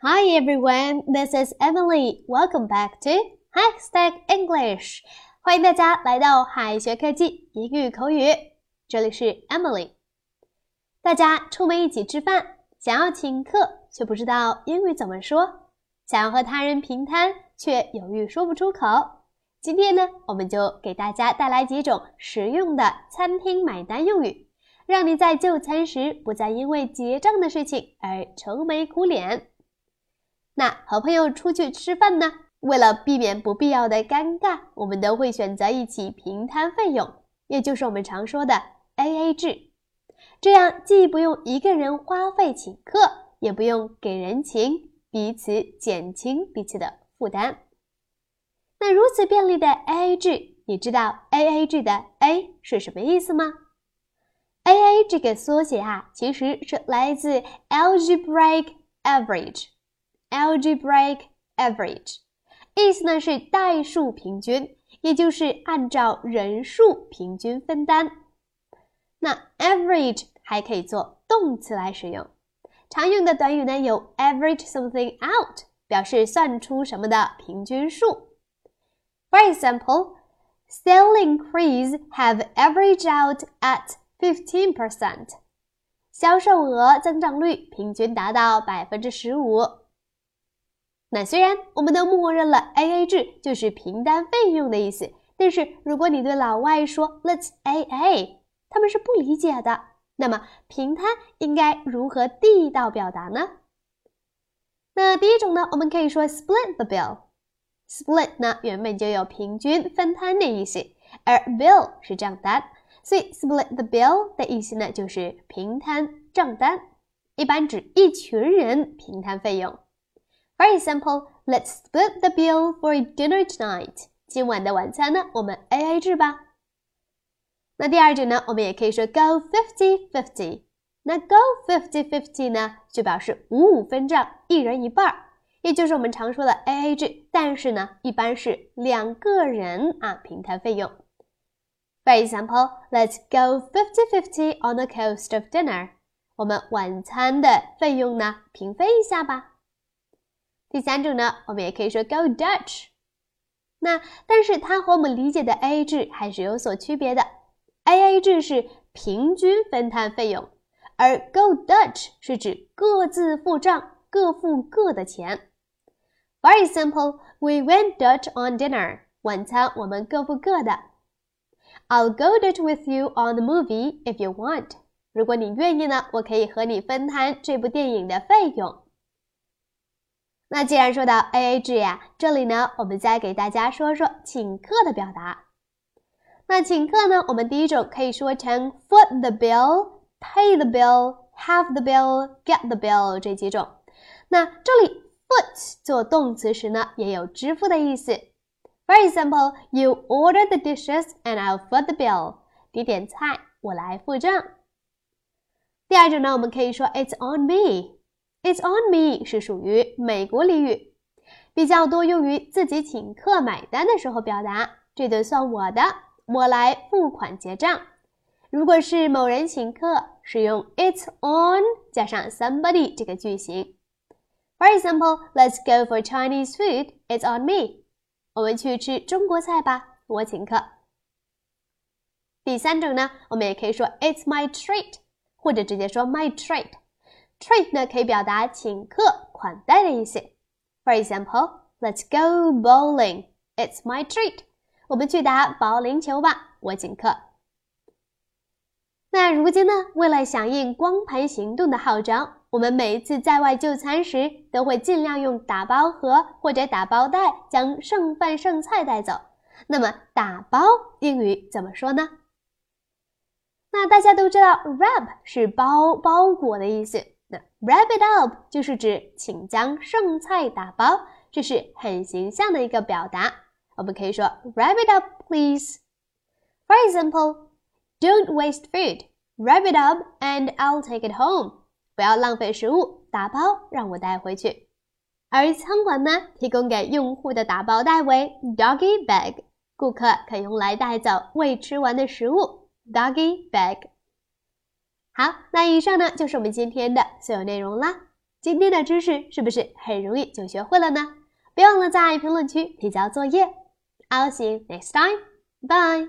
Hi everyone, this is Emily. Welcome back to Hashtag English. 欢迎大家来到海学科技英语口语，这里是 Emily。大家出门一起吃饭，想要请客却不知道英语怎么说，想要和他人平摊却犹豫说不出口。今天呢，我们就给大家带来几种实用的餐厅买单用语，让你在就餐时不再因为结账的事情而愁眉苦脸。那和朋友出去吃饭呢，为了避免不必要的尴尬，我们都会选择一起平摊费用，也就是我们常说的 AA 制。这样既不用一个人花费请客，也不用给人情，彼此减轻彼此的负担。那如此便利的 AA 制，你知道 AA 制的 A 是什么意思吗？AA 这个缩写啊，其实是来自 Algebraic Average。Algebraic Average 意思呢是代数平均，也就是按照人数平均分担。那 average 还可以做动词来使用，常用的短语呢有 average something out，表示算出什么的平均数。For example, sale increase have averaged out at fifteen percent，销售额增长率平均达到百分之十五。那虽然我们都默认了 AA 制就是平摊费用的意思，但是如果你对老外说 Let's AA。他们是不理解的。那么平摊应该如何地道表达呢？那第一种呢，我们可以说 split the bill。split 呢原本就有平均分摊的意思，而 bill 是账单，所以 split the bill 的意思呢就是平摊账单，一般指一群人平摊费用。For example, let's split the bill for dinner tonight。今晚的晚餐呢，我们 A A 制吧。那第二种呢，我们也可以说 go fifty fifty。那 go fifty fifty 呢，就表示五五分账，一人一半儿，也就是我们常说的 A A 制。但是呢，一般是两个人啊平摊费用。For example, let's go fifty fifty on the cost of dinner。我们晚餐的费用呢，平分一下吧。第三种呢，我们也可以说 go Dutch。那但是它和我们理解的 A A 制还是有所区别的。A A 制是平均分摊费用，而 Go Dutch 是指各自付账，各付各的钱。For example, we went Dutch on dinner. 晚餐我们各付各的。I'll go Dutch with you on the movie if you want. 如果你愿意呢，我可以和你分摊这部电影的费用。那既然说到 A A 制呀，这里呢，我们再给大家说说请客的表达。那请客呢？我们第一种可以说成 foot the bill、pay the bill、have the bill、get the bill 这几种。那这里 foot 做动词时呢，也有支付的意思。For example, you order the dishes and I'll foot the bill。你点菜，我来付账。第二种呢，我们可以说 it's on me。It's on me 是属于美国俚语，比较多用于自己请客买单的时候表达。这顿算我的。我来付款结账。如果是某人请客，使用 "It's on" 加上 somebody 这个句型。For example, let's go for Chinese food. It's on me. 我们去吃中国菜吧，我请客。第三种呢，我们也可以说 "It's my treat"，或者直接说 "my treat"。Treat 呢可以表达请客、款待的意思。For example, let's go bowling. It's my treat. 我们去打保龄球吧，我请客。那如今呢？为了响应光盘行动的号召，我们每一次在外就餐时，都会尽量用打包盒或者打包袋将剩饭剩菜带走。那么打包英语怎么说呢？那大家都知道，wrap 是包包裹的意思。Wrap it up 就是指请将剩菜打包，这是很形象的一个表达。我们可以说 "Wrap it up, please." For example, "Don't waste food. Wrap it up, and I'll take it home." 不要浪费食物，打包让我带回去。而餐馆呢，提供给用户的打包袋为 doggy bag，顾客可用来带走未吃完的食物 doggy bag。好，那以上呢就是我们今天的所有内容啦。今天的知识是不是很容易就学会了呢？别忘了在评论区提交作业。I'll see you next time. Bye.